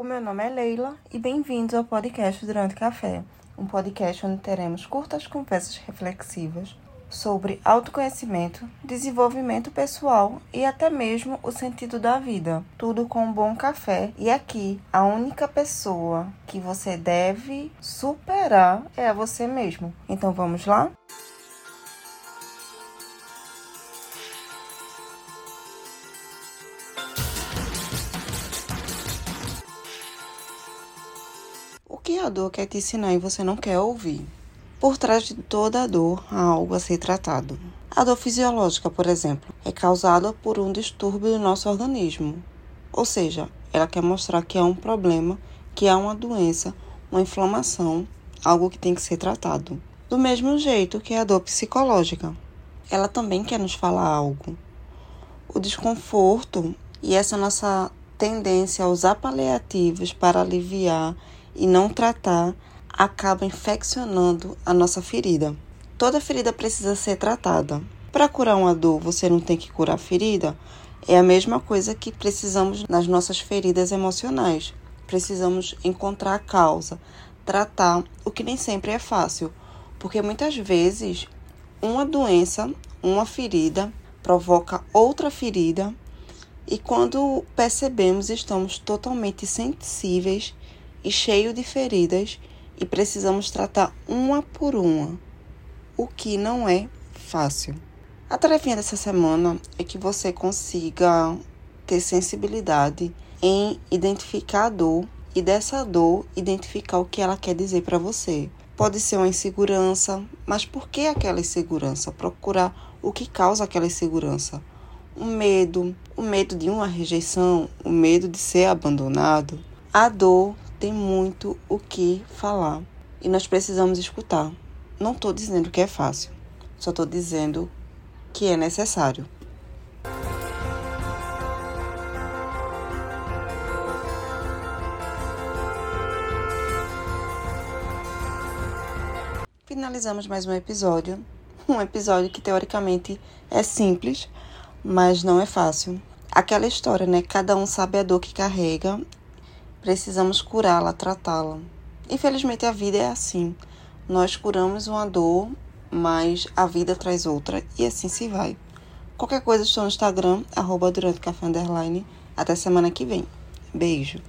O meu nome é Leila e bem-vindos ao podcast Durante Café, um podcast onde teremos curtas conversas reflexivas sobre autoconhecimento, desenvolvimento pessoal e até mesmo o sentido da vida. Tudo com um bom café. E aqui, a única pessoa que você deve superar é a você mesmo. Então vamos lá? O dor quer te ensinar e você não quer ouvir? Por trás de toda a dor há algo a ser tratado. A dor fisiológica, por exemplo, é causada por um distúrbio do nosso organismo. Ou seja, ela quer mostrar que há um problema, que há uma doença, uma inflamação, algo que tem que ser tratado. Do mesmo jeito que a dor psicológica. Ela também quer nos falar algo. O desconforto e essa nossa tendência a usar paliativos para aliviar e não tratar acaba infeccionando a nossa ferida. Toda ferida precisa ser tratada. Para curar uma dor, você não tem que curar a ferida? É a mesma coisa que precisamos nas nossas feridas emocionais. Precisamos encontrar a causa, tratar, o que nem sempre é fácil, porque muitas vezes uma doença, uma ferida, provoca outra ferida e quando percebemos estamos totalmente sensíveis e cheios de feridas e precisamos tratar uma por uma, o que não é fácil. A tarefinha dessa semana é que você consiga ter sensibilidade em identificar a dor e dessa dor identificar o que ela quer dizer para você. Pode ser uma insegurança, mas por que aquela insegurança? Procurar o que causa aquela insegurança. Um medo, o medo de uma rejeição, o medo de ser abandonado. A dor tem muito o que falar e nós precisamos escutar. Não estou dizendo que é fácil, só estou dizendo que é necessário. Finalizamos mais um episódio. Um episódio que teoricamente é simples, mas não é fácil. Aquela história, né? Cada um sabe a dor que carrega precisamos curá-la, tratá-la. Infelizmente a vida é assim. Nós curamos uma dor, mas a vida traz outra e assim se vai. Qualquer coisa estou no Instagram, arroba durante café underline. Até semana que vem. Beijo.